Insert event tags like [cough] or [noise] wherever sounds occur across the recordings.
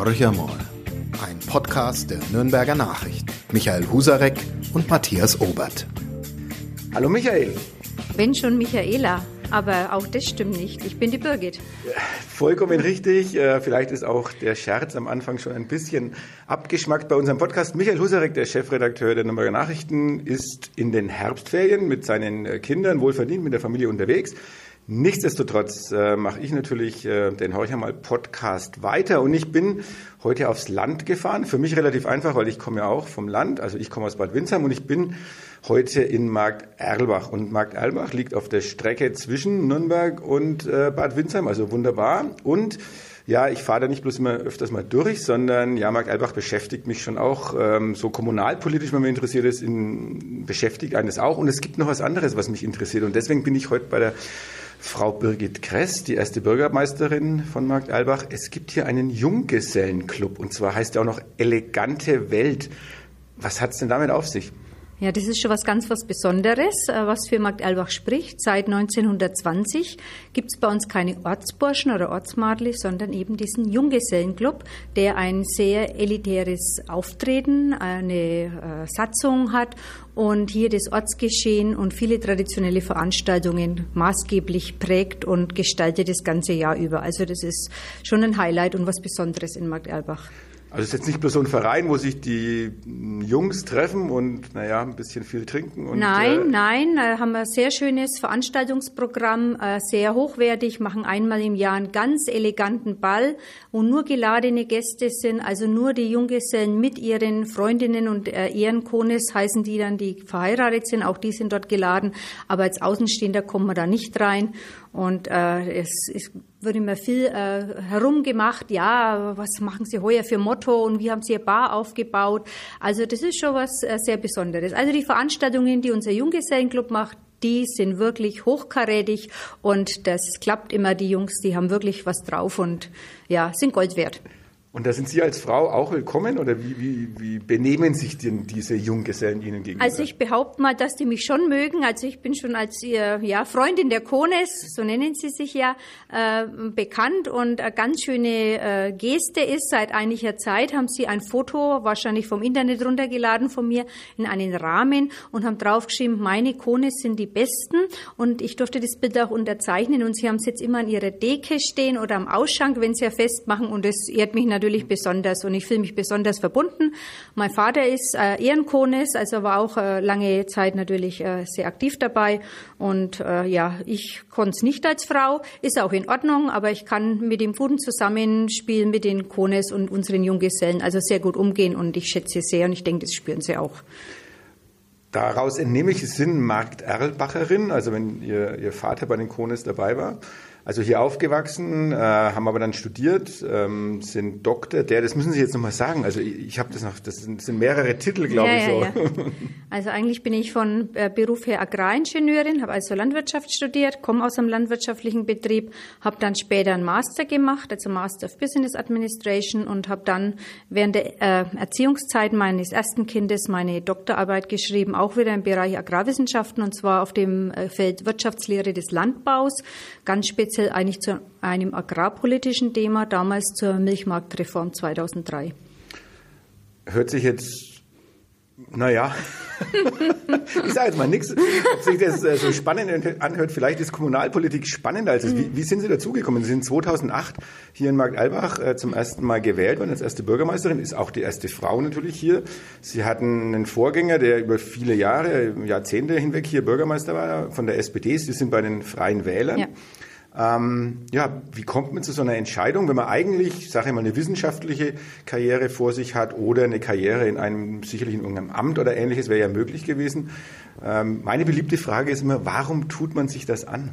Horcher mal. Ein Podcast der Nürnberger Nachricht. Michael Husarek und Matthias Obert. Hallo Michael. Wenn schon Michaela, aber auch das stimmt nicht. Ich bin die Birgit. Vollkommen richtig. Äh, vielleicht ist auch der Scherz am Anfang schon ein bisschen abgeschmackt bei unserem Podcast. Michael Husarek, der Chefredakteur der Nürnberger Nachrichten, ist in den Herbstferien mit seinen äh, Kindern wohlverdient mit der Familie unterwegs. Nichtsdestotrotz äh, mache ich natürlich äh, den Horcher mal Podcast weiter und ich bin heute aufs Land gefahren. Für mich relativ einfach, weil ich komme ja auch vom Land, also ich komme aus Bad Windsheim und ich bin heute in Markt Erlbach und Markt Erlbach liegt auf der Strecke zwischen Nürnberg und äh, Bad Windsheim, also wunderbar und ja, ich fahre da nicht bloß immer öfters mal durch, sondern ja, Markt Erlbach beschäftigt mich schon auch ähm, so kommunalpolitisch, wenn man interessiert ist, in, beschäftigt eines auch. Und es gibt noch was anderes, was mich interessiert. Und deswegen bin ich heute bei der Frau Birgit Kress, die erste Bürgermeisterin von Markt Albach. Es gibt hier einen Junggesellenclub und zwar heißt er auch noch Elegante Welt. Was hat es denn damit auf sich? Ja, das ist schon was ganz was Besonderes, äh, was für Markt Albach spricht. Seit 1920 gibt es bei uns keine Ortsburschen oder Ortsmadli, sondern eben diesen Junggesellenclub, der ein sehr elitäres Auftreten, eine äh, Satzung hat und hier das Ortsgeschehen und viele traditionelle Veranstaltungen maßgeblich prägt und gestaltet das ganze Jahr über. Also das ist schon ein Highlight und was Besonderes in Markt Albach. Also es ist jetzt nicht bloß so ein Verein, wo sich die Jungs treffen und naja, ein bisschen viel trinken. Und, nein, äh, nein, da haben wir ein sehr schönes Veranstaltungsprogramm, äh, sehr hochwertig, machen einmal im Jahr einen ganz eleganten Ball, wo nur geladene Gäste sind, also nur die Junggesellen mit ihren Freundinnen und äh, Ehrenkones heißen die dann, die verheiratet sind, auch die sind dort geladen, aber als Außenstehender kommen wir da nicht rein. Und äh, es, es wird immer viel äh, herumgemacht, ja, was machen Sie heuer für Motto und wie haben Sie Ihr Bar aufgebaut? Also das ist schon was äh, sehr Besonderes. Also die Veranstaltungen, die unser Junggesellenclub macht, die sind wirklich hochkarätig und das klappt immer. Die Jungs, die haben wirklich was drauf und ja, sind Gold wert. Und da sind Sie als Frau auch willkommen oder wie, wie, wie benehmen sich denn diese Junggesellen Ihnen gegenüber? Also ich behaupte mal, dass die mich schon mögen. Also ich bin schon als ihr ja, Freundin der Kones, so nennen sie sich ja, äh, bekannt und eine ganz schöne äh, Geste ist, seit einiger Zeit haben sie ein Foto, wahrscheinlich vom Internet runtergeladen von mir, in einen Rahmen und haben draufgeschrieben, meine Kones sind die besten und ich durfte das Bild auch unterzeichnen und sie haben es jetzt immer an ihrer Deke stehen oder am Ausschank, wenn sie ja festmachen und es ehrt mich natürlich natürlich besonders und ich fühle mich besonders verbunden. Mein Vater ist äh, Ehrenkonis, also war auch äh, lange Zeit natürlich äh, sehr aktiv dabei und äh, ja, ich konnte es nicht als Frau, ist auch in Ordnung, aber ich kann mit dem guten Zusammenspiel mit den Kones und unseren Junggesellen also sehr gut umgehen und ich schätze sehr und ich denke, das spüren sie auch. Daraus entnehme ich, Sie sind Markt Erlbacherin, also wenn Ihr, Ihr Vater bei den Kones dabei war. Also hier aufgewachsen, äh, haben aber dann studiert, ähm, sind Doktor. Der, das müssen Sie jetzt nochmal sagen. Also ich, ich habe das noch, das sind, das sind mehrere Titel, glaube ja, ich so. Ja, ja. Also eigentlich bin ich von äh, Beruf her Agraringenieurin, habe also Landwirtschaft studiert, komme aus einem landwirtschaftlichen Betrieb, habe dann später einen Master gemacht, also Master of Business Administration und habe dann während der äh, Erziehungszeit meines ersten Kindes meine Doktorarbeit geschrieben, auch wieder im Bereich Agrarwissenschaften und zwar auf dem äh, Feld Wirtschaftslehre des Landbaus, ganz speziell speziell eigentlich zu einem agrarpolitischen Thema, damals zur Milchmarktreform 2003. Hört sich jetzt naja, [laughs] ich sage jetzt mal nichts, ob sich das äh, so spannend anhört. Vielleicht ist Kommunalpolitik spannender als es. Wie, wie sind Sie dazugekommen? Sie sind 2008 hier in Markt Albach äh, zum ersten Mal gewählt worden als erste Bürgermeisterin, ist auch die erste Frau natürlich hier. Sie hatten einen Vorgänger, der über viele Jahre, Jahrzehnte hinweg hier Bürgermeister war, von der SPD. Sie sind bei den Freien Wählern. Ja. Ähm, ja, wie kommt man zu so einer Entscheidung, wenn man eigentlich, sage ich mal, eine wissenschaftliche Karriere vor sich hat oder eine Karriere in einem sicherlich in irgendeinem Amt oder ähnliches wäre ja möglich gewesen. Ähm, meine beliebte Frage ist immer, warum tut man sich das an?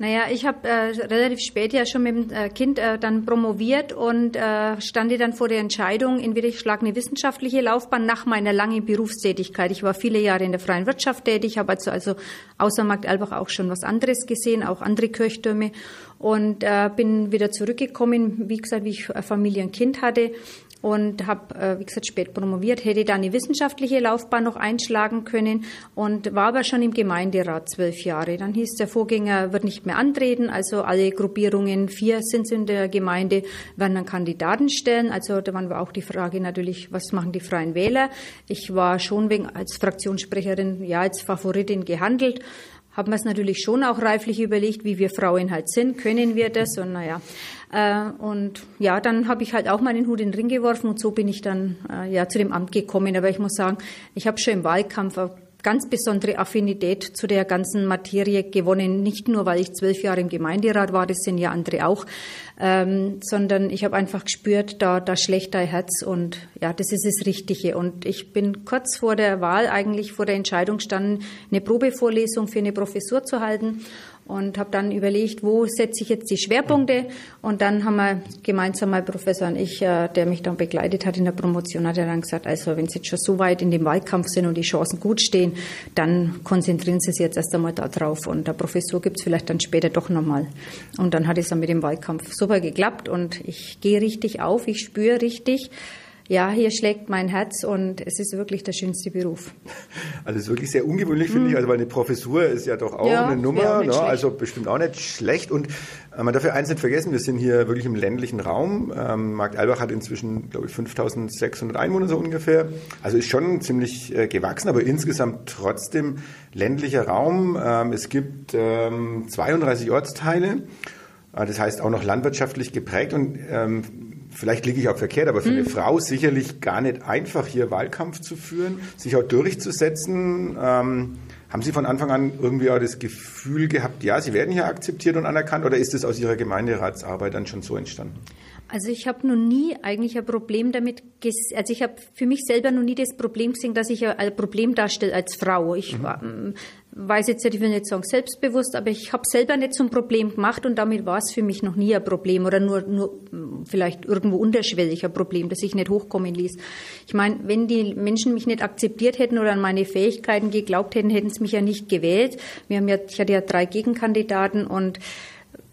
Naja, ich habe äh, relativ spät ja schon mit dem äh, Kind äh, dann promoviert und äh, stand dann vor der Entscheidung, entweder ich schlage eine wissenschaftliche Laufbahn nach meiner langen Berufstätigkeit. Ich war viele Jahre in der freien Wirtschaft tätig, habe also, also außer Markt Albach auch schon was anderes gesehen, auch andere Kirchtürme und äh, bin wieder zurückgekommen, wie gesagt, wie ich Familie und Kind hatte und habe, äh, wie gesagt, spät promoviert, hätte dann die wissenschaftliche Laufbahn noch einschlagen können und war aber schon im Gemeinderat zwölf Jahre. Dann hieß der Vorgänger wird nicht mehr antreten, also alle Gruppierungen, vier sind in der Gemeinde, werden dann Kandidaten stellen. Also da war auch die Frage natürlich, was machen die Freien Wähler? Ich war schon wegen als Fraktionssprecherin ja als Favoritin gehandelt haben wir es natürlich schon auch reiflich überlegt, wie wir Frauen halt sind, können wir das und naja. Äh, und ja, dann habe ich halt auch meinen Hut in den Ring geworfen und so bin ich dann äh, ja zu dem Amt gekommen. Aber ich muss sagen, ich habe schon im Wahlkampf ganz besondere Affinität zu der ganzen Materie gewonnen. Nicht nur, weil ich zwölf Jahre im Gemeinderat war, das sind ja andere auch, ähm, sondern ich habe einfach gespürt, da, da schlägt dein Herz und ja, das ist das Richtige. Und ich bin kurz vor der Wahl eigentlich vor der Entscheidung gestanden, eine Probevorlesung für eine Professur zu halten und habe dann überlegt, wo setze ich jetzt die Schwerpunkte. Und dann haben wir gemeinsam mein Professor und ich, äh, der mich dann begleitet hat in der Promotion, hat er dann gesagt, also wenn Sie jetzt schon so weit in dem Wahlkampf sind und die Chancen gut stehen, dann konzentrieren Sie sich jetzt erst einmal da drauf. Und der Professor gibt es vielleicht dann später doch nochmal. Und dann hat es dann mit dem Wahlkampf super geklappt und ich gehe richtig auf, ich spüre richtig, ja, hier schlägt mein Herz und es ist wirklich der schönste Beruf. [laughs] Also es ist wirklich sehr ungewöhnlich, finde ich, hm. also weil eine Professur ist ja doch auch ja, eine Nummer, ne? also bestimmt auch nicht schlecht. Und äh, man darf ja eins nicht vergessen, wir sind hier wirklich im ländlichen Raum. Ähm, Markt Albach hat inzwischen, glaube ich, 5600 Einwohner so ungefähr. Also ist schon ziemlich äh, gewachsen, aber insgesamt trotzdem ländlicher Raum. Ähm, es gibt ähm, 32 Ortsteile. Äh, das heißt auch noch landwirtschaftlich geprägt und ähm, vielleicht liege ich auch verkehrt, aber für mhm. eine Frau sicherlich gar nicht einfach, hier Wahlkampf zu führen, sich auch durchzusetzen. Ähm, haben Sie von Anfang an irgendwie auch das Gefühl gehabt, ja, Sie werden hier akzeptiert und anerkannt oder ist es aus Ihrer Gemeinderatsarbeit dann schon so entstanden? Also ich habe noch nie eigentlich ein Problem damit, also ich habe für mich selber noch nie das Problem gesehen, dass ich ein Problem darstelle als Frau. Ich mhm. Weiß jetzt nicht, ich will nicht sagen selbstbewusst, aber ich habe selber nicht zum Problem gemacht und damit war es für mich noch nie ein Problem oder nur, nur vielleicht irgendwo unterschwellig ein Problem, das ich nicht hochkommen ließ. Ich meine, wenn die Menschen mich nicht akzeptiert hätten oder an meine Fähigkeiten geglaubt hätten, hätten sie mich ja nicht gewählt. Wir haben ja, ich hatte ja drei Gegenkandidaten und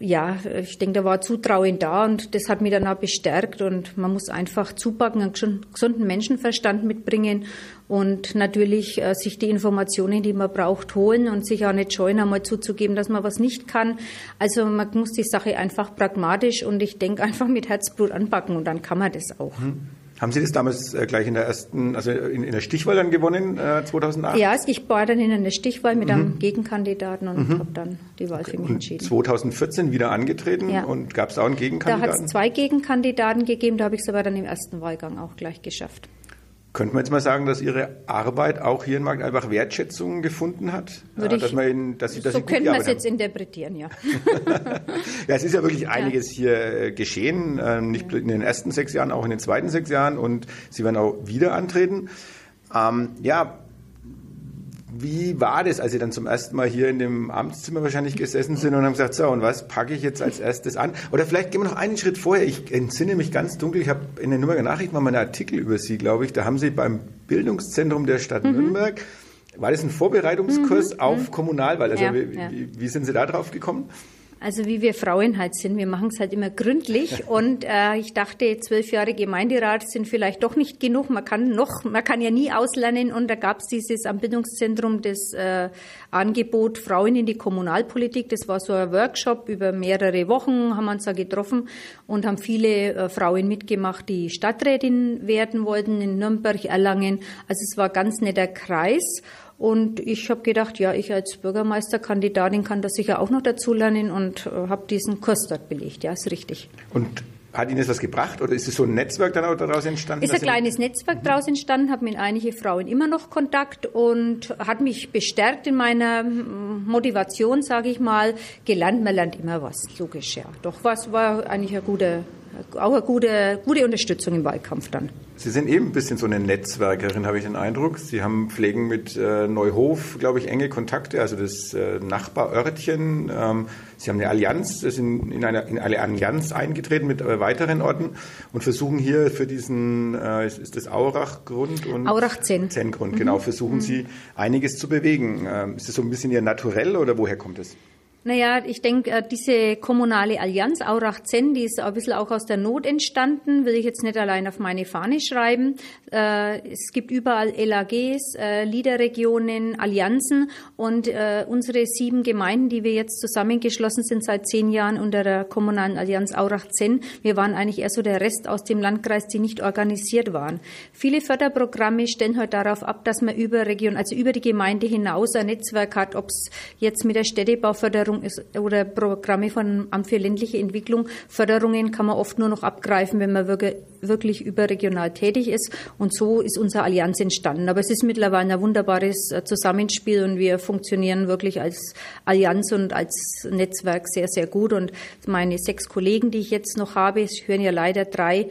ja, ich denke, da war Zutrauen da und das hat mich dann auch bestärkt und man muss einfach zupacken, einen gesunden Menschenverstand mitbringen und natürlich äh, sich die Informationen, die man braucht, holen und sich auch nicht scheuen, einmal zuzugeben, dass man was nicht kann. Also man muss die Sache einfach pragmatisch und ich denke einfach mit Herzblut anpacken und dann kann man das auch. Hm. Haben Sie das damals äh, gleich in der ersten, also in, in der Stichwahl dann gewonnen, äh, 2008? Ja, ich war dann in einer Stichwahl mit mhm. einem Gegenkandidaten und mhm. habe dann die Wahl okay. für mich entschieden. 2014 wieder angetreten ja. und gab es auch einen Gegenkandidaten? Da hat es zwei Gegenkandidaten gegeben, da habe ich es aber dann im ersten Wahlgang auch gleich geschafft. Könnte man jetzt mal sagen, dass Ihre Arbeit auch hier in Markt einfach Wertschätzung gefunden hat? Würde ich, dass man Ihnen, dass Sie, dass so Sie könnte man es jetzt interpretieren, ja. [laughs] ja, es ist ja wirklich einiges ja. hier äh, geschehen, äh, nicht in den ersten sechs Jahren, auch in den zweiten sechs Jahren und Sie werden auch wieder antreten. Ähm, ja, wie war das, als Sie dann zum ersten Mal hier in dem Amtszimmer wahrscheinlich gesessen sind und haben gesagt, so, und was packe ich jetzt als erstes an? Oder vielleicht gehen wir noch einen Schritt vorher. Ich entsinne mich ganz dunkel, ich habe in den Nürnberger Nachrichten mal einen Artikel über Sie, glaube ich. Da haben Sie beim Bildungszentrum der Stadt mhm. Nürnberg, war das ein Vorbereitungskurs mhm. auf. Kommunalwahl? Also ja, wie, ja. wie, sind Sie da drauf gekommen? Also wie wir Frauen halt sind, wir machen es halt immer gründlich [laughs] und äh, ich dachte, zwölf Jahre Gemeinderat sind vielleicht doch nicht genug. Man kann noch, man kann ja nie auslernen und da gab es dieses Anbindungszentrum, das äh, Angebot Frauen in die Kommunalpolitik. Das war so ein Workshop über mehrere Wochen, haben wir uns da getroffen und haben viele äh, Frauen mitgemacht, die Stadträtin werden wollten in Nürnberg, Erlangen. Also es war ganz netter Kreis. Und ich habe gedacht, ja, ich als Bürgermeisterkandidatin kann das sicher auch noch dazulernen und äh, habe diesen Kurs dort belegt. Ja, ist richtig. Und hat Ihnen das was gebracht oder ist es so ein Netzwerk dann auch daraus entstanden? Ist ein kleines Netzwerk daraus entstanden, habe mit einigen Frauen immer noch Kontakt und hat mich bestärkt in meiner Motivation, sage ich mal. Gelernt, man lernt immer was, logisch, ja. Doch was war eigentlich eine gute, auch eine gute, gute Unterstützung im Wahlkampf dann. Sie sind eben ein bisschen so eine Netzwerkerin, habe ich den Eindruck. Sie haben pflegen mit äh, Neuhof, glaube ich, enge Kontakte, also das äh, Nachbarörtchen. Ähm, Sie haben eine Allianz, sind in eine, in eine Allianz eingetreten mit äh, weiteren Orten und versuchen hier für diesen, äh, ist das Aurach-Grund und Aurach 10. 10 Grund, genau, mhm. genau, versuchen mhm. Sie einiges zu bewegen. Ähm, ist das so ein bisschen Ihr Naturell oder woher kommt es? Naja, ich denke, äh, diese kommunale Allianz Aurach-Zenn, die ist ein bisschen auch aus der Not entstanden, will ich jetzt nicht allein auf meine Fahne schreiben. Äh, es gibt überall LAGs, äh, Liederregionen, Allianzen und unsere sieben Gemeinden, die wir jetzt zusammengeschlossen sind seit zehn Jahren unter der kommunalen Allianz Aurach-Zenn, wir waren eigentlich eher so der Rest aus dem Landkreis, die nicht organisiert waren. Viele Förderprogramme stellen heute darauf ab, dass man über Region, also über die Gemeinde hinaus ein Netzwerk hat, ob es jetzt mit der Städtebauförderung Förderung ist, oder Programme von Amt für ländliche Entwicklung. Förderungen kann man oft nur noch abgreifen, wenn man wirklich überregional tätig ist. Und so ist unsere Allianz entstanden. Aber es ist mittlerweile ein wunderbares äh, Zusammenspiel und wir funktionieren wirklich als Allianz und als Netzwerk sehr, sehr gut. Und meine sechs Kollegen, die ich jetzt noch habe, es hören ja leider drei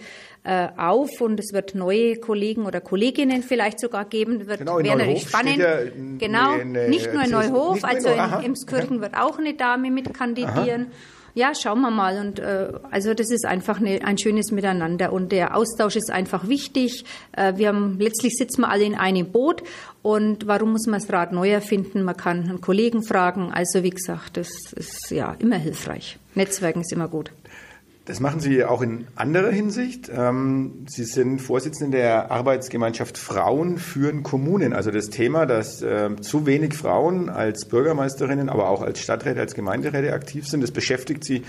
äh, auf und es wird neue Kollegen oder Kolleginnen vielleicht sogar geben. Wird genau, in Neuhof spannend. Ja genau, eine, nicht nur in Neuhof, also in Emskirchen wird auch eine Dame mit kandidieren. Aha. Ja, schauen wir mal. Und äh, also das ist einfach eine, ein schönes Miteinander und der Austausch ist einfach wichtig. Äh, wir haben letztlich sitzen wir alle in einem Boot und warum muss man das Rad neu erfinden? Man kann einen Kollegen fragen. Also wie gesagt, das ist ja immer hilfreich. Netzwerken ist immer gut. Das machen Sie auch in anderer Hinsicht. Ähm, Sie sind Vorsitzende der Arbeitsgemeinschaft Frauen führen Kommunen. Also das Thema, dass äh, zu wenig Frauen als Bürgermeisterinnen, aber auch als Stadträte, als Gemeinderäte aktiv sind, das beschäftigt Sie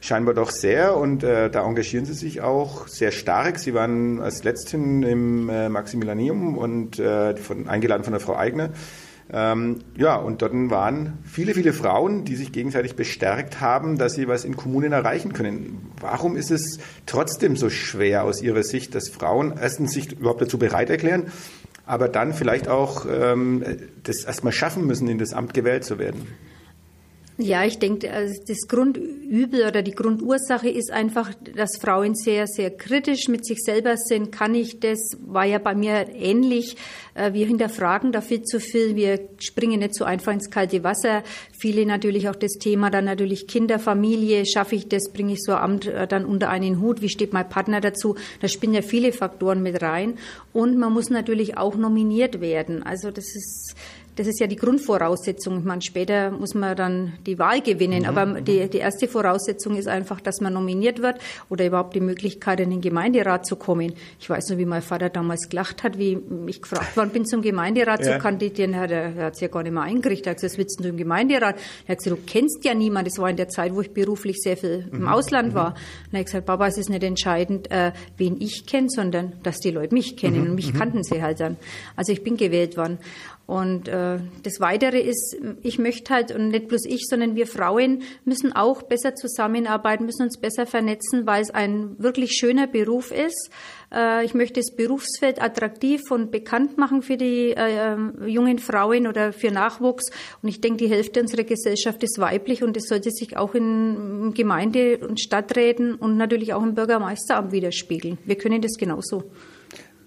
scheinbar doch sehr und äh, da engagieren Sie sich auch sehr stark. Sie waren als Letzten im äh, Maximilianium und äh, von, eingeladen von der Frau Eigner. Ähm, ja, und dort waren viele, viele Frauen, die sich gegenseitig bestärkt haben, dass sie was in Kommunen erreichen können. Warum ist es trotzdem so schwer aus Ihrer Sicht, dass Frauen erstens sich überhaupt dazu bereit erklären, aber dann vielleicht auch ähm, das erstmal schaffen müssen, in das Amt gewählt zu werden? Ja, ich denke, also das Grundübel oder die Grundursache ist einfach, dass Frauen sehr, sehr kritisch mit sich selber sind. Kann ich das? War ja bei mir ähnlich. Äh, wir hinterfragen da viel zu viel. Wir springen nicht so einfach ins kalte Wasser. Viele natürlich auch das Thema dann natürlich Kinder, Familie. Schaffe ich das? Bringe ich so ein Amt äh, dann unter einen Hut? Wie steht mein Partner dazu? Da spielen ja viele Faktoren mit rein. Und man muss natürlich auch nominiert werden. Also das ist, das ist ja die Grundvoraussetzung. Ich meine, später muss man dann die Wahl gewinnen. Mhm. Aber die, die erste Voraussetzung ist einfach, dass man nominiert wird oder überhaupt die Möglichkeit, in den Gemeinderat zu kommen. Ich weiß noch, wie mein Vater damals gelacht hat, wie ich gefragt worden bin, zum Gemeinderat ja. zu kandidieren. Er, er hat es ja gar nicht mehr eingerichtet. Er hat gesagt, was willst du im Gemeinderat? Er hat gesagt, du kennst ja niemanden. Das war in der Zeit, wo ich beruflich sehr viel im mhm. Ausland war. Mhm. Und er hat gesagt, Papa, es ist nicht entscheidend, äh, wen ich kenne, sondern dass die Leute mich kennen. Mhm. Und mich mhm. kannten sie halt dann. Also ich bin gewählt worden. Und äh, das Weitere ist, ich möchte halt, und nicht bloß ich, sondern wir Frauen müssen auch besser zusammenarbeiten, müssen uns besser vernetzen, weil es ein wirklich schöner Beruf ist. Äh, ich möchte das Berufsfeld attraktiv und bekannt machen für die äh, jungen Frauen oder für Nachwuchs. Und ich denke, die Hälfte unserer Gesellschaft ist weiblich und das sollte sich auch in Gemeinde- und Stadträten und natürlich auch im Bürgermeisteramt widerspiegeln. Wir können das genauso.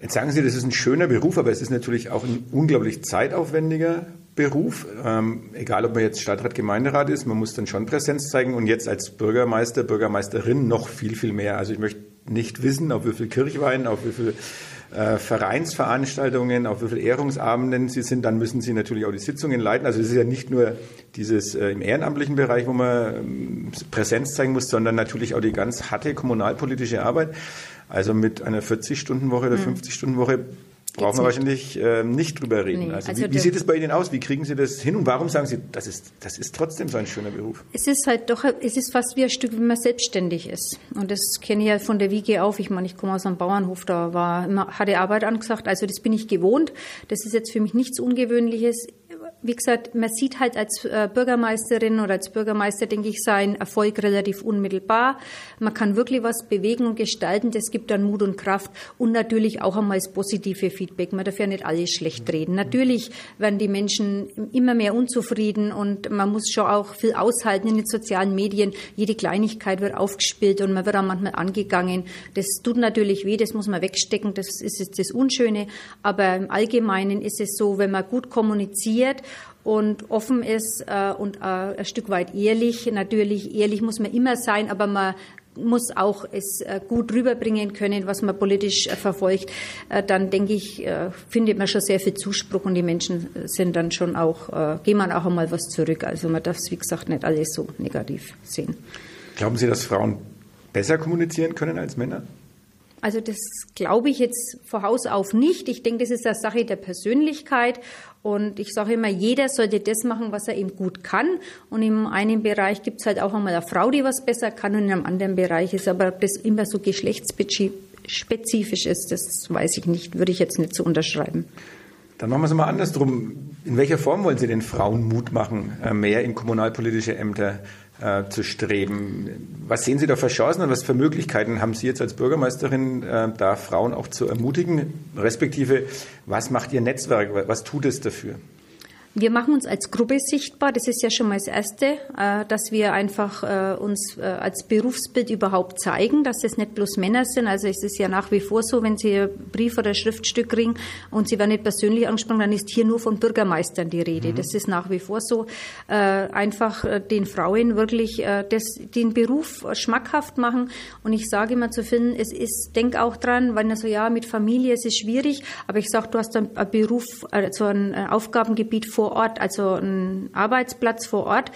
Jetzt sagen Sie, das ist ein schöner Beruf, aber es ist natürlich auch ein unglaublich zeitaufwendiger Beruf. Ähm, egal, ob man jetzt Stadtrat, Gemeinderat ist, man muss dann schon Präsenz zeigen und jetzt als Bürgermeister, Bürgermeisterin noch viel, viel mehr. Also ich möchte nicht wissen, auf wie viel Kirchwein, auf wie viel äh, Vereinsveranstaltungen, auf wie viel Ehrungsabenden Sie sind, dann müssen Sie natürlich auch die Sitzungen leiten. Also es ist ja nicht nur dieses äh, im ehrenamtlichen Bereich, wo man ähm, Präsenz zeigen muss, sondern natürlich auch die ganz harte kommunalpolitische Arbeit. Also mit einer 40-Stunden-Woche oder 50-Stunden-Woche hm. brauchen wir wahrscheinlich äh, nicht drüber reden. Nee, also, also, wie, wie sieht es bei Ihnen aus? Wie kriegen Sie das hin? Und warum sagen Sie, das ist, das ist trotzdem so ein schöner Beruf? Es ist halt doch, es ist fast wie ein Stück, wenn man selbstständig ist. Und das kenne ich ja von der Wiege auf. Ich meine, ich komme aus einem Bauernhof, da war immer, hatte Arbeit angesagt. Also das bin ich gewohnt. Das ist jetzt für mich nichts Ungewöhnliches wie gesagt, man sieht halt als äh, Bürgermeisterin oder als Bürgermeister, denke ich, seinen Erfolg relativ unmittelbar. Man kann wirklich was bewegen und gestalten. Das gibt dann Mut und Kraft und natürlich auch einmal das positive Feedback. Man darf ja nicht alles schlecht reden. Natürlich werden die Menschen immer mehr unzufrieden und man muss schon auch viel aushalten in den sozialen Medien. Jede Kleinigkeit wird aufgespielt und man wird auch manchmal angegangen. Das tut natürlich weh, das muss man wegstecken. Das ist jetzt das Unschöne. Aber im Allgemeinen ist es so, wenn man gut kommuniziert, und offen ist äh, und äh, ein Stück weit ehrlich. Natürlich, ehrlich muss man immer sein, aber man muss auch es äh, gut rüberbringen können, was man politisch äh, verfolgt, äh, dann denke ich, findet man schon sehr viel Zuspruch und die Menschen sind dann schon auch, gehen man auch einmal was zurück. Also man darf es, wie gesagt, nicht alles so negativ sehen. Glauben Sie, dass Frauen besser kommunizieren können als Männer? Also das glaube ich jetzt vor auf nicht. Ich denke, das ist eine Sache der Persönlichkeit. Und ich sage immer, jeder sollte das machen, was er eben gut kann. Und in einem Bereich gibt es halt auch einmal eine Frau, die was besser kann und in einem anderen Bereich ist aber das immer so geschlechtsspezifisch ist, das weiß ich nicht, würde ich jetzt nicht so unterschreiben. Dann machen wir es mal andersrum. In welcher Form wollen Sie den Frauen Mut machen, äh, mehr in kommunalpolitische Ämter äh, zu streben. Was sehen Sie da für Chancen und was für Möglichkeiten haben Sie jetzt als Bürgermeisterin, äh, da Frauen auch zu ermutigen? Respektive, was macht Ihr Netzwerk? Was tut es dafür? Wir machen uns als Gruppe sichtbar. Das ist ja schon mal das Erste, äh, dass wir einfach äh, uns äh, als Berufsbild überhaupt zeigen, dass es nicht bloß Männer sind. Also es ist ja nach wie vor so, wenn Sie ein Brief oder ein Schriftstück kriegen und Sie werden nicht persönlich angesprochen, dann ist hier nur von Bürgermeistern die Rede. Mhm. Das ist nach wie vor so. Einfach den Frauen wirklich das, den Beruf schmackhaft machen. Und ich sage immer zu finden, es ist, denk auch dran, wenn er so, ja, mit Familie, es ist schwierig, aber ich sage, du hast einen Beruf, so ein Aufgabengebiet vor vor Ort, also ein Arbeitsplatz vor Ort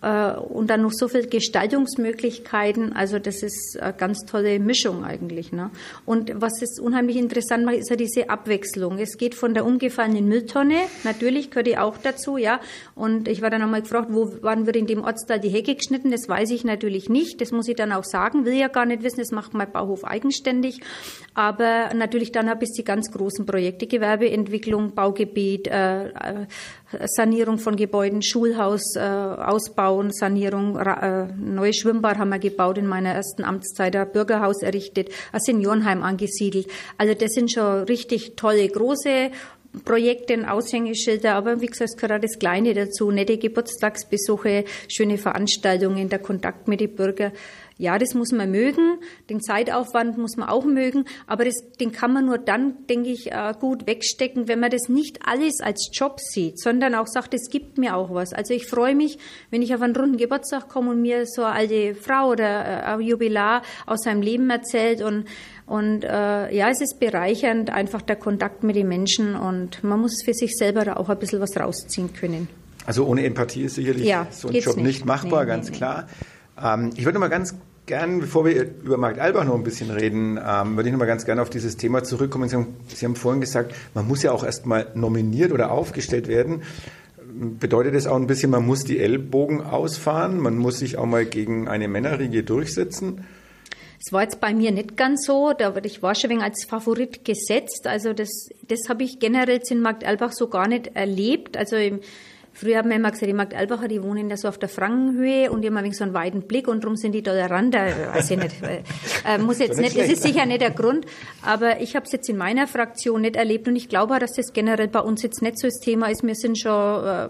äh, und dann noch so viele Gestaltungsmöglichkeiten. Also das ist eine ganz tolle Mischung eigentlich. Ne? Und was es unheimlich interessant macht, ist ja diese Abwechslung. Es geht von der umgefallenen Mülltonne, natürlich gehört die auch dazu, ja. Und ich war dann nochmal gefragt, wo, wann wird in dem Ortsteil die Hecke geschnitten? Das weiß ich natürlich nicht. Das muss ich dann auch sagen. Will ja gar nicht wissen. Das macht mein Bauhof eigenständig. Aber natürlich dann habe ich die ganz großen Projekte, Gewerbeentwicklung, Baugebiet, äh, äh Sanierung von Gebäuden, Schulhaus äh, ausbauen, Sanierung, äh, neue Schwimmbad haben wir gebaut in meiner ersten Amtszeit, ein Bürgerhaus errichtet, ein Seniorenheim angesiedelt. Also das sind schon richtig tolle, große Projekte, Aushängeschilder, aber wie gesagt, es gehört das Kleine dazu, nette Geburtstagsbesuche, schöne Veranstaltungen, der Kontakt mit den Bürgern. Ja, das muss man mögen. Den Zeitaufwand muss man auch mögen. Aber das, den kann man nur dann, denke ich, äh, gut wegstecken, wenn man das nicht alles als Job sieht, sondern auch sagt, es gibt mir auch was. Also ich freue mich, wenn ich auf einen runden Geburtstag komme und mir so eine alte Frau oder äh, ein Jubilar aus seinem Leben erzählt und und äh, ja, es ist bereichernd, einfach der Kontakt mit den Menschen und man muss für sich selber da auch ein bisschen was rausziehen können. Also ohne Empathie ist sicherlich ja, so ein Job nicht, nicht machbar, nee, ganz nee, klar. Nee. Ähm, ich würde mal ganz gern, bevor wir über Markt Albach noch ein bisschen reden, ähm, würde ich noch mal ganz gerne auf dieses Thema zurückkommen. Sie haben, Sie haben vorhin gesagt, man muss ja auch erst mal nominiert oder aufgestellt werden. Bedeutet das auch ein bisschen, man muss die Ellbogen ausfahren, man muss sich auch mal gegen eine Männerriege durchsetzen? Es war jetzt bei mir nicht ganz so, da wurde ich wegen als Favorit gesetzt. Also das, das habe ich generell in Markt Albach so gar nicht erlebt. Also im, Früher haben wir immer gesagt, die Markt Albacher, die wohnen da so auf der Frankenhöhe und die haben so einen weiten Blick und darum sind die toleranter. Weiß ich nicht. Äh, muss jetzt nicht, das ist sicher nicht der Grund, aber ich habe es jetzt in meiner Fraktion nicht erlebt und ich glaube auch, dass das generell bei uns jetzt nicht so das Thema ist. Wir sind schon äh,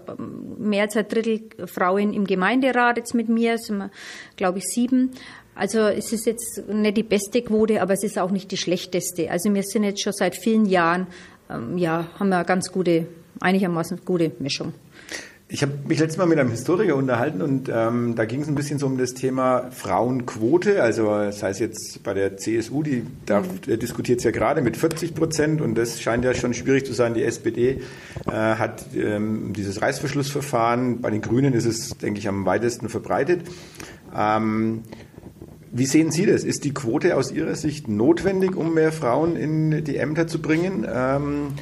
mehr als ein Drittel Frauen im Gemeinderat jetzt mit mir, sind wir, glaube ich, sieben. Also es ist jetzt nicht die beste Quote, aber es ist auch nicht die schlechteste. Also wir sind jetzt schon seit vielen Jahren, ähm, ja, haben wir eine ganz gute, einigermaßen gute Mischung. Ich habe mich letztes Mal mit einem Historiker unterhalten und ähm, da ging es ein bisschen so um das Thema Frauenquote. Also das heißt jetzt bei der CSU, die mhm. diskutiert es ja gerade mit 40 Prozent und das scheint ja schon schwierig zu sein. Die SPD äh, hat ähm, dieses Reißverschlussverfahren. Bei den Grünen ist es, denke ich, am weitesten verbreitet. Ähm, wie sehen Sie das? Ist die Quote aus Ihrer Sicht notwendig, um mehr Frauen in die Ämter zu bringen? Ähm,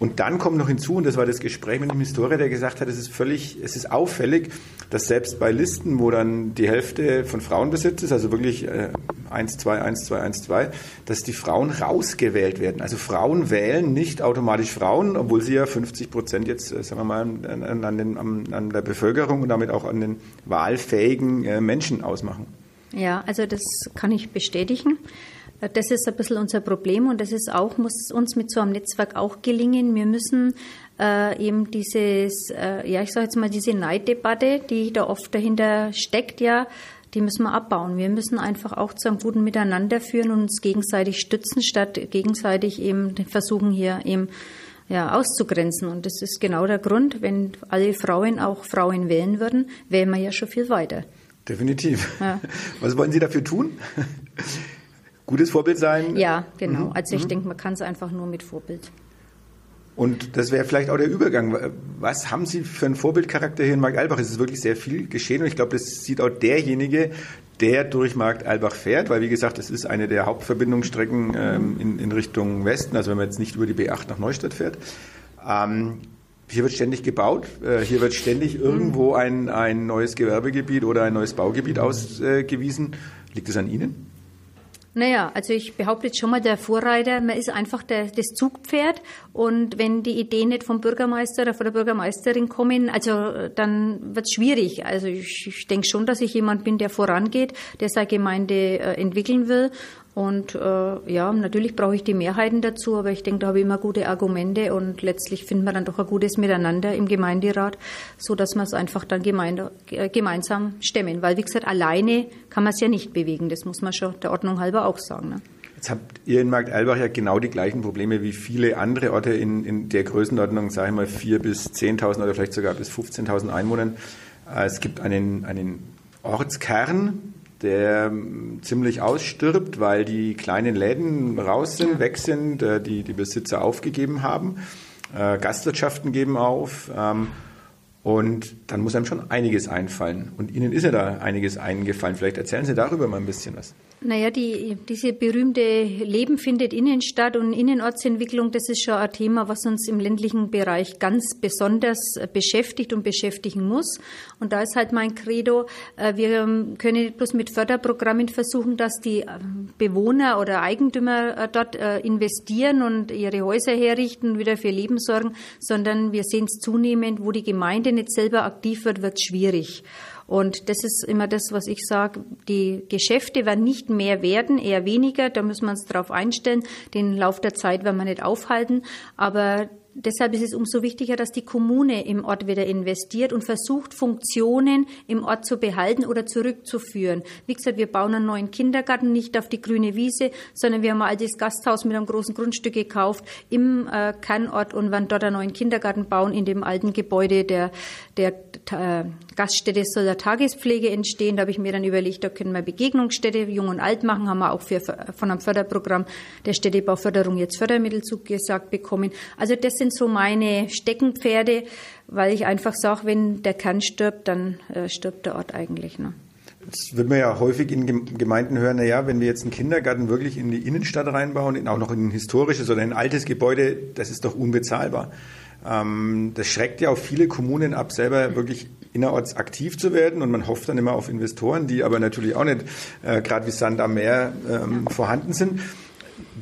und dann kommt noch hinzu, und das war das Gespräch mit einem Historiker, der gesagt hat, es ist völlig, es ist auffällig, dass selbst bei Listen, wo dann die Hälfte von Frauen besetzt ist, also wirklich äh, 1, 2, 1, 2, 1, 2, dass die Frauen rausgewählt werden. Also Frauen wählen nicht automatisch Frauen, obwohl sie ja 50 Prozent jetzt, äh, sagen wir mal, an, an, den, an, der Bevölkerung und damit auch an den wahlfähigen äh, Menschen ausmachen. Ja, also das kann ich bestätigen. Das ist ein bisschen unser Problem und das ist auch, muss uns mit so einem Netzwerk auch gelingen. Wir müssen äh, eben dieses, äh, ja, ich sage jetzt mal, diese Neiddebatte, die da oft dahinter steckt, ja, die müssen wir abbauen. Wir müssen einfach auch zu einem guten Miteinander führen und uns gegenseitig stützen, statt gegenseitig eben versuchen, hier eben ja, auszugrenzen. Und das ist genau der Grund, wenn alle Frauen auch Frauen wählen würden, wären wir ja schon viel weiter. Definitiv. Ja. Was wollen Sie dafür tun? Gutes Vorbild sein? Ja, genau. Mhm. Also ich mhm. denke, man kann es einfach nur mit Vorbild. Und das wäre vielleicht auch der Übergang. Was haben Sie für einen Vorbildcharakter hier in Markt Albach? Es ist wirklich sehr viel geschehen und ich glaube, das sieht auch derjenige, der durch Markt Albach fährt, weil wie gesagt, es ist eine der Hauptverbindungsstrecken ähm, in, in, Richtung Westen, also wenn man jetzt nicht über die B8 nach Neustadt fährt. Ähm, hier wird ständig gebaut, äh, hier wird ständig irgendwo ein, ein neues Gewerbegebiet oder ein neues Baugebiet ausgewiesen. Liegt es an Ihnen? Naja, also ich behaupte jetzt schon mal, der Vorreiter, man ist einfach der, das Zugpferd und wenn die Ideen nicht vom Bürgermeister oder von der Bürgermeisterin kommen, also dann wird es schwierig. Also ich, ich denke schon, dass ich jemand bin, der vorangeht, der seine Gemeinde äh, entwickeln will und äh, ja, natürlich brauche ich die Mehrheiten dazu, aber ich denke, da habe ich immer gute Argumente und letztlich finden wir dann doch ein gutes Miteinander im Gemeinderat, so dass wir es einfach dann gemeinde, äh, gemeinsam stemmen. Weil, wie gesagt, alleine kann man es ja nicht bewegen. Das muss man schon der Ordnung halber auch sagen. Ne? Jetzt habt ihr in Markt Albach ja genau die gleichen Probleme wie viele andere Orte in, in der Größenordnung, sage ich mal, 4.000 bis 10.000 oder vielleicht sogar bis 15.000 Einwohnern. Äh, es gibt einen, einen Ortskern, der ähm, ziemlich ausstirbt, weil die kleinen Läden raus sind, weg sind, äh, die die Besitzer aufgegeben haben. Äh, Gastwirtschaften geben auf. Ähm, und dann muss einem schon einiges einfallen. Und Ihnen ist ja da einiges eingefallen. Vielleicht erzählen Sie darüber mal ein bisschen was. Naja, die, diese berühmte Leben findet innen statt und Innenortsentwicklung, das ist schon ein Thema, was uns im ländlichen Bereich ganz besonders beschäftigt und beschäftigen muss. Und da ist halt mein Credo, äh, wir können nicht bloß mit Förderprogrammen versuchen, dass die ähm, Bewohner oder Eigentümer äh, dort äh, investieren und ihre Häuser herrichten und wieder für Leben sorgen, sondern wir sehen es zunehmend, wo die Gemeinde nicht selber aktiv wird, wird es schwierig. Und das ist immer das, was ich sage. Die Geschäfte werden nicht mehr werden, eher weniger. Da müssen wir uns darauf einstellen. Den Lauf der Zeit werden wir nicht aufhalten. Aber deshalb ist es umso wichtiger, dass die Kommune im Ort wieder investiert und versucht, Funktionen im Ort zu behalten oder zurückzuführen. Wie gesagt, wir bauen einen neuen Kindergarten nicht auf die grüne Wiese, sondern wir haben ein altes Gasthaus mit einem großen Grundstück gekauft im äh, Kernort und werden dort einen neuen Kindergarten bauen in dem alten Gebäude der, der äh, Gaststätte soll der Tagespflege entstehen. Da habe ich mir dann überlegt, da können wir Begegnungsstätte Jung und Alt machen, haben wir auch für, von einem Förderprogramm der Städtebauförderung jetzt Fördermittel zugesagt bekommen. Also das sind so meine Steckenpferde, weil ich einfach sage, wenn der Kern stirbt, dann äh, stirbt der Ort eigentlich. Ne? Das wird man ja häufig in Gemeinden hören, naja, wenn wir jetzt einen Kindergarten wirklich in die Innenstadt reinbauen, auch noch in ein historisches oder ein altes Gebäude, das ist doch unbezahlbar. Ähm, das schreckt ja auch viele Kommunen ab, selber wirklich innerorts aktiv zu werden und man hofft dann immer auf Investoren, die aber natürlich auch nicht äh, gerade wie Sand am Meer ähm, vorhanden sind.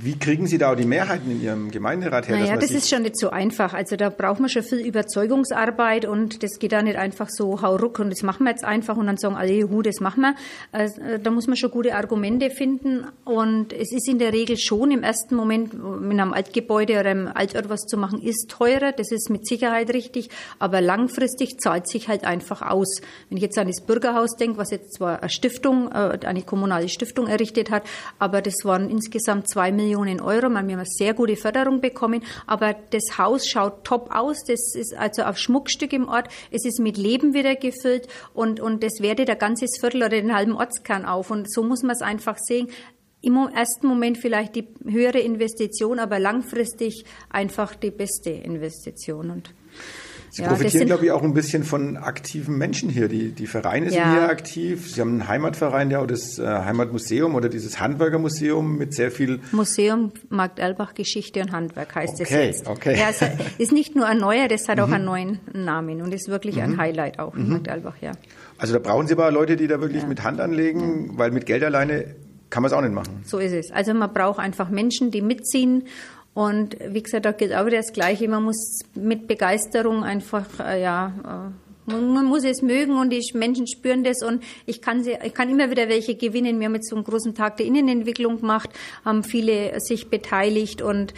Wie kriegen Sie da auch die Mehrheiten in Ihrem Gemeinderat her? Naja, das ist schon nicht so einfach. Also da braucht man schon viel Überzeugungsarbeit und das geht da nicht einfach so hauruck und das machen wir jetzt einfach und dann sagen alle, juhu, das machen wir. Also, da muss man schon gute Argumente finden und es ist in der Regel schon im ersten Moment mit einem Altgebäude oder einem Altort was zu machen, ist teurer, das ist mit Sicherheit richtig, aber langfristig zahlt sich halt einfach aus. Wenn ich jetzt an das Bürgerhaus denke, was jetzt zwar eine Stiftung, äh, eine kommunale Stiftung errichtet hat, aber das waren insgesamt zwei Millionen Millionen Euro. Wir haben eine sehr gute Förderung bekommen, aber das Haus schaut top aus. Das ist also ein Schmuckstück im Ort. Es ist mit Leben wieder gefüllt und, und das wertet ein ganzes Viertel oder den halben Ortskern auf. Und so muss man es einfach sehen im ersten Moment vielleicht die höhere Investition, aber langfristig einfach die beste Investition. Und Sie ja, profitieren, glaube ich, auch ein bisschen von aktiven Menschen hier. Die, die Vereine ja. sind hier aktiv. Sie haben einen Heimatverein, ja, das äh, Heimatmuseum oder dieses Handwerkermuseum mit sehr viel. Museum Markt Albach Geschichte und Handwerk heißt okay, es jetzt. Okay. Ja, es [laughs] ist nicht nur ein neuer, das hat auch mhm. einen neuen Namen und ist wirklich mhm. ein Highlight auch in mhm. Markt Albach, ja. Also da brauchen Sie aber Leute, die da wirklich ja. mit Hand anlegen, weil mit Geld alleine kann man es auch nicht machen. So ist es. Also man braucht einfach Menschen, die mitziehen und wie gesagt, da gilt auch wieder das Gleiche. Man muss mit Begeisterung einfach, äh, ja, äh, man, muss es mögen und die Menschen spüren das und ich kann sie, ich kann immer wieder welche gewinnen. Wir haben jetzt so einen großen Tag der Innenentwicklung gemacht, haben viele sich beteiligt und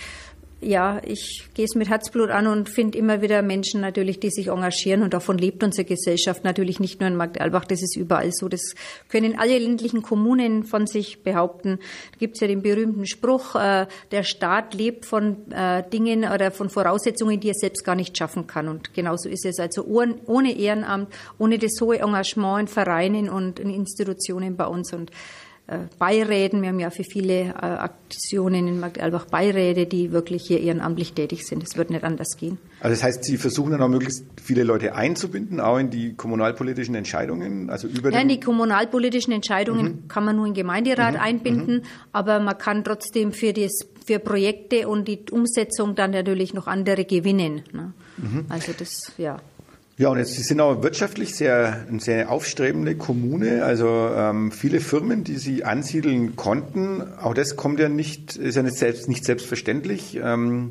ja, ich gehe es mit Herzblut an und finde immer wieder Menschen natürlich, die sich engagieren und davon lebt unsere Gesellschaft natürlich nicht nur in Magdalbach, das ist überall so. Das können alle ländlichen Kommunen von sich behaupten. Da gibt es ja den berühmten Spruch, äh, der Staat lebt von äh, Dingen oder von Voraussetzungen, die er selbst gar nicht schaffen kann. Und genauso ist es also ohne Ehrenamt, ohne das hohe Engagement in Vereinen und in Institutionen bei uns. Und Beiräten. Wir haben ja für viele äh, Aktionen in Magdalbach Beiräte, die wirklich hier ehrenamtlich tätig sind. Es wird nicht anders gehen. Also das heißt, Sie versuchen dann auch möglichst viele Leute einzubinden, auch in die kommunalpolitischen Entscheidungen? Also über ja, in die kommunalpolitischen Entscheidungen mhm. kann man nur in Gemeinderat mhm. einbinden, mhm. aber man kann trotzdem für, das, für Projekte und die Umsetzung dann natürlich noch andere gewinnen. Ne? Mhm. Also das, ja. Ja, und jetzt, Sie sind auch wirtschaftlich sehr, eine sehr aufstrebende Kommune, also ähm, viele Firmen, die Sie ansiedeln konnten. Auch das kommt ja nicht, ist ja nicht, selbst, nicht selbstverständlich. Ähm,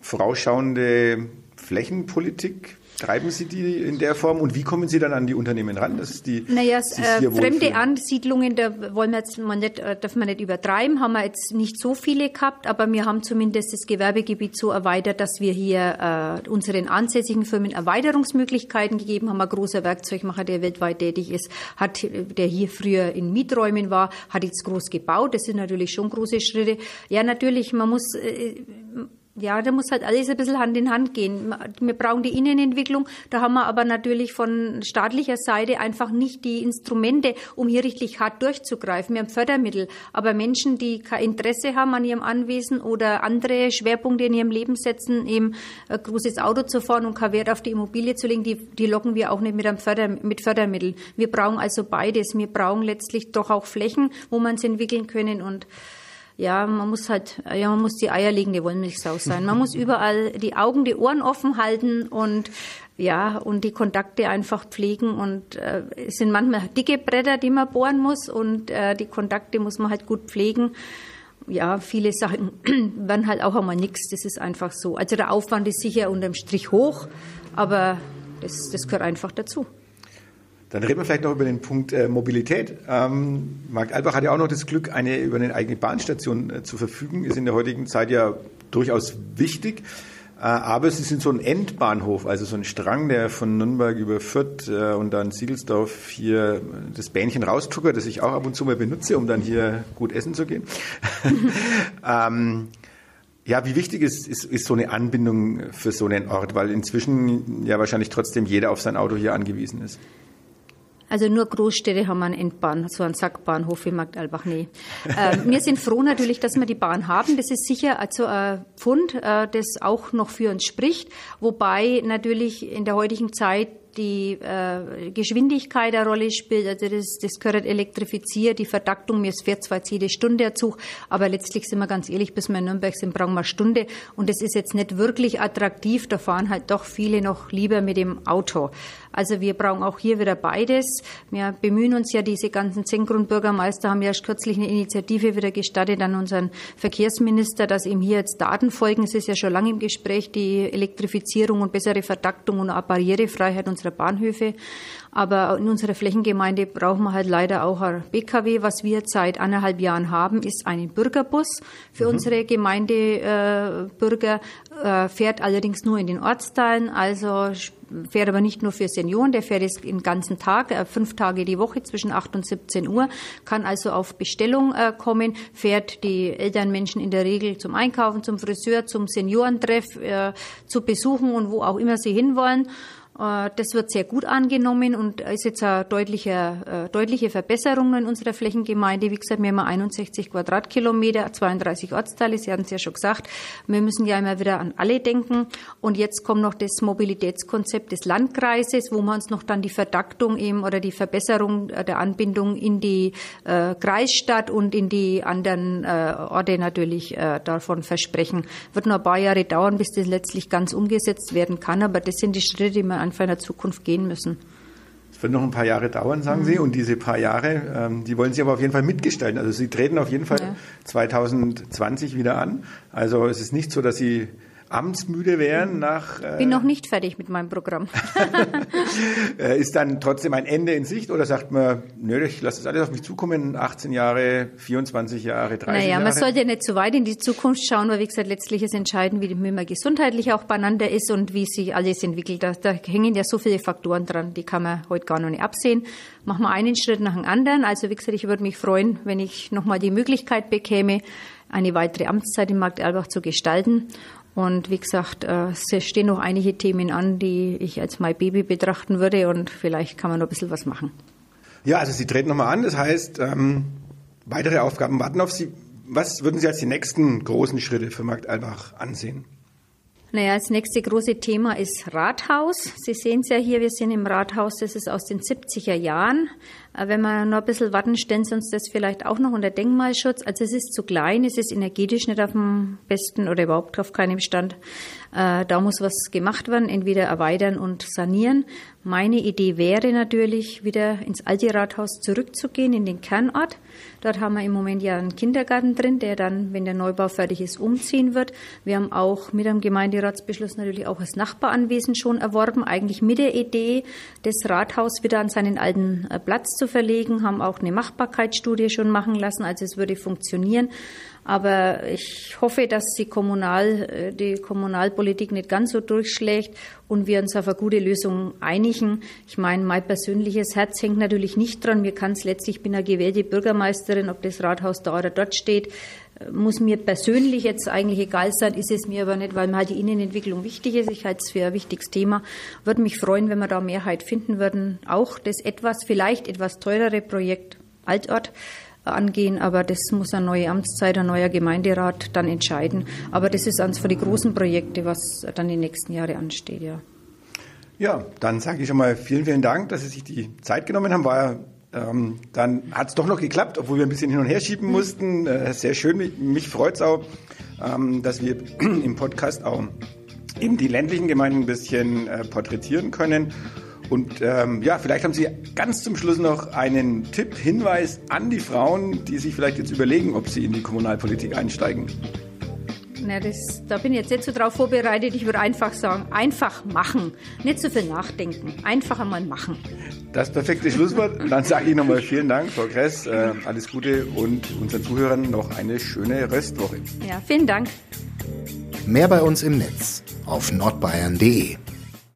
vorausschauende Flächenpolitik Treiben Sie die in der Form und wie kommen Sie dann an die Unternehmen ran? Das ist die, naja, äh, fremde Ansiedlungen, da wollen wir jetzt mal nicht, äh, dürfen wir nicht übertreiben, haben wir jetzt nicht so viele gehabt, aber wir haben zumindest das Gewerbegebiet so erweitert, dass wir hier äh, unseren ansässigen Firmen Erweiterungsmöglichkeiten gegeben haben. Ein großer Werkzeugmacher, der weltweit tätig ist, hat, der hier früher in Mieträumen war, hat jetzt groß gebaut. Das sind natürlich schon große Schritte. Ja, natürlich, man muss äh, ja, da muss halt alles ein bisschen Hand in Hand gehen. Wir brauchen die Innenentwicklung. Da haben wir aber natürlich von staatlicher Seite einfach nicht die Instrumente, um hier richtig hart durchzugreifen. Wir haben Fördermittel. Aber Menschen, die kein Interesse haben an ihrem Anwesen oder andere Schwerpunkte in ihrem Leben setzen, eben ein großes Auto zu fahren und keinen Wert auf die Immobilie zu legen, die, die locken wir auch nicht mit, einem Förder, mit Fördermitteln. Wir brauchen also beides. Wir brauchen letztlich doch auch Flächen, wo man es entwickeln können und ja, man muss halt, ja, man muss die eierlegende Wollmilchsau sein. Man muss [laughs] überall die Augen, die Ohren offen halten und ja, und die Kontakte einfach pflegen und äh, es sind manchmal dicke Bretter, die man bohren muss und äh, die Kontakte muss man halt gut pflegen. Ja, viele Sachen [clears throat] werden halt auch einmal nichts, das ist einfach so. Also der Aufwand ist sicher unterm Strich hoch, aber das, das gehört einfach dazu. Dann reden wir vielleicht noch über den Punkt äh, Mobilität. Ähm, Markt Albach hat ja auch noch das Glück, eine über eine eigene Bahnstation äh, zu verfügen. Ist in der heutigen Zeit ja durchaus wichtig. Äh, aber es ist so ein Endbahnhof, also so ein Strang, der von Nürnberg über Fürth äh, und dann Siegelsdorf hier das Bähnchen raustuckert, das ich auch ab und zu mal benutze, um dann hier gut essen zu gehen. [laughs] ähm, ja, wie wichtig ist, ist, ist so eine Anbindung für so einen Ort, weil inzwischen ja wahrscheinlich trotzdem jeder auf sein Auto hier angewiesen ist. Also nur Großstädte haben einen Endbahn, so einen Sackbahnhof wie Magdalbach. Nee. äh, [laughs] wir sind froh natürlich, dass wir die Bahn haben. Das ist sicher also ein Pfund, äh, das auch noch für uns spricht. Wobei natürlich in der heutigen Zeit die äh, Geschwindigkeit eine Rolle spielt. Also das, das gehört elektrifiziert, die Vertaktung. Mir fährt zwar jetzt jede Stunde der Zug, aber letztlich sind wir ganz ehrlich, bis wir in Nürnberg sind, brauchen wir eine Stunde. Und das ist jetzt nicht wirklich attraktiv. Da fahren halt doch viele noch lieber mit dem Auto. Also wir brauchen auch hier wieder beides. Wir bemühen uns ja, diese ganzen zehn Grundbürgermeister haben ja erst kürzlich eine Initiative wieder gestartet an unseren Verkehrsminister, dass ihm hier jetzt Daten folgen. Es ist ja schon lange im Gespräch, die Elektrifizierung und bessere Vertaktung und auch Barrierefreiheit unserer Bahnhöfe. Aber in unserer Flächengemeinde brauchen wir halt leider auch ein BKW. Was wir seit anderthalb Jahren haben, ist ein Bürgerbus für mhm. unsere Gemeindebürger, äh, fährt allerdings nur in den Ortsteilen, also fährt aber nicht nur für Senioren, der fährt jetzt den ganzen Tag, äh, fünf Tage die Woche zwischen 8 und 17 Uhr, kann also auf Bestellung äh, kommen, fährt die älteren Menschen in der Regel zum Einkaufen, zum Friseur, zum Seniorentreff, äh, zu besuchen und wo auch immer sie hinwollen. Äh, das wird sehr gut angenommen und ist jetzt eine deutliche, äh, deutliche Verbesserung in unserer Flächengemeinde. Wie gesagt, wir haben 61 Quadratkilometer, 32 Ortsteile, Sie hatten es ja schon gesagt. Wir müssen ja immer wieder an alle denken. Und jetzt kommt noch das Mobilitätskonzept des Landkreises, wo wir uns noch dann die Verdaktung eben oder die Verbesserung der Anbindung in die äh, Kreisstadt und in die anderen äh, Orte natürlich äh, davon versprechen. Wird noch ein paar Jahre dauern, bis das letztlich ganz umgesetzt werden kann, aber das sind die Schritte, die man einfach in der Zukunft gehen müssen. Es wird noch ein paar Jahre dauern, sagen mhm. Sie, und diese paar Jahre, ähm, die wollen Sie aber auf jeden Fall mitgestalten. Also Sie treten auf jeden Fall ja. 2020 wieder an. Also es ist nicht so, dass Sie amtsmüde wären nach. Äh, Bin noch nicht fertig mit meinem Programm. [laughs] [laughs] Äh, ist dann trotzdem ein Ende in Sicht oder sagt man, nö, ich lasse das alles auf mich zukommen, 18 Jahre, 24 Jahre, 30 naja, Jahre? Naja, man sollte nicht zu weit in die Zukunft schauen, weil wie gesagt, letztlich ist entscheidend, wie man gesundheitlich auch beieinander ist und wie sich alles entwickelt. Da, da hängen ja so viele Faktoren dran, die kann man heute gar noch nicht absehen. Machen wir einen Schritt nach dem anderen. Also wie gesagt, ich würde mich freuen, wenn ich nochmal die Möglichkeit bekäme, eine weitere Amtszeit im Markt Erlbach zu gestalten. Und wie gesagt, äh, es stehen noch einige Themen an, die ich als mein Baby betrachten würde und vielleicht kann man noch ein bisschen was machen. Ja, also Sie treten nochmal an, das heißt, ähm, weitere Aufgaben warten auf Sie. Was würden Sie als die nächsten großen Schritte für Markt Albach ansehen? Naja, das nächste große Thema ist Rathaus. Sie sehen es ja hier, wir sind im Rathaus, das ist aus den 70er Jahren. Äh, wenn wir noch ein bisschen warten, stellen Sie uns das vielleicht auch noch unter Denkmalschutz. Also es ist zu klein, es ist energetisch nicht auf dem besten oder überhaupt auf keinem Stand. Äh, da muss was gemacht werden, entweder erweitern und sanieren. Meine Idee wäre natürlich, wieder ins alte Rathaus zurückzugehen, in den Kernort. Dort haben wir im Moment ja einen Kindergarten drin, der dann, wenn der Neubau fertig ist, umziehen wird. Wir haben auch mit dem Gemeinderatsbeschluss natürlich auch das Nachbaranwesen schon erworben, eigentlich mit der Idee, das Rathaus wieder an seinen alten äh, Platz zu verlegen, haben auch eine Machbarkeitsstudie schon machen lassen, also es würde funktionieren. Aber ich hoffe, dass die, Kommunal, äh, die Kommunalpolitik nicht ganz so durchschlägt und wir uns auf eine gute Lösung einigen. Ich meine, mein persönliches Herz hängt natürlich nicht dran. Mir kann es letztlich, ich bin eine gewählte Bürgermeisterin, ob das Rathaus da oder dort steht, äh, muss mir persönlich jetzt eigentlich egal sein, ist es mir aber nicht, weil mir halt die Innenentwicklung wichtig ist. Ich halte es für ein wichtiges Thema. Würde mich freuen, wenn wir da Mehrheit finden würden. Auch das etwas, vielleicht etwas teurere Projekt Altort angehen, aber das muss eine neue Amtszeit, ein neuer Gemeinderat dann entscheiden. Aber das ist eines von den großen Projekten, was dann die nächsten Jahre ansteht, ja. Ja, dann sage ich schon mal vielen, vielen Dank, dass Sie sich die Zeit genommen haben. War ähm, dann hat es doch noch geklappt, obwohl wir ein bisschen hin und her schieben mussten. Äh, sehr schön. Mich, mich freut es auch, ähm, dass wir im Podcast auch eben die ländlichen Gemeinden ein bisschen äh, porträtieren können. Und ähm, ja, vielleicht haben Sie ganz zum Schluss noch einen Tipp, Hinweis an die Frauen, die sich vielleicht jetzt überlegen, ob sie in die Kommunalpolitik einsteigen. Na, das, da bin ich jetzt nicht so drauf vorbereitet. Ich würde einfach sagen, einfach machen. Nicht so viel nachdenken. Einfach einmal machen. Das perfekte Schlusswort. Dann sage ich nochmal vielen Dank, Frau Kress. Äh, alles Gute und unseren Zuhörern noch eine schöne Restwoche. Ja, vielen Dank. Mehr bei uns im Netz auf nordbayern.de.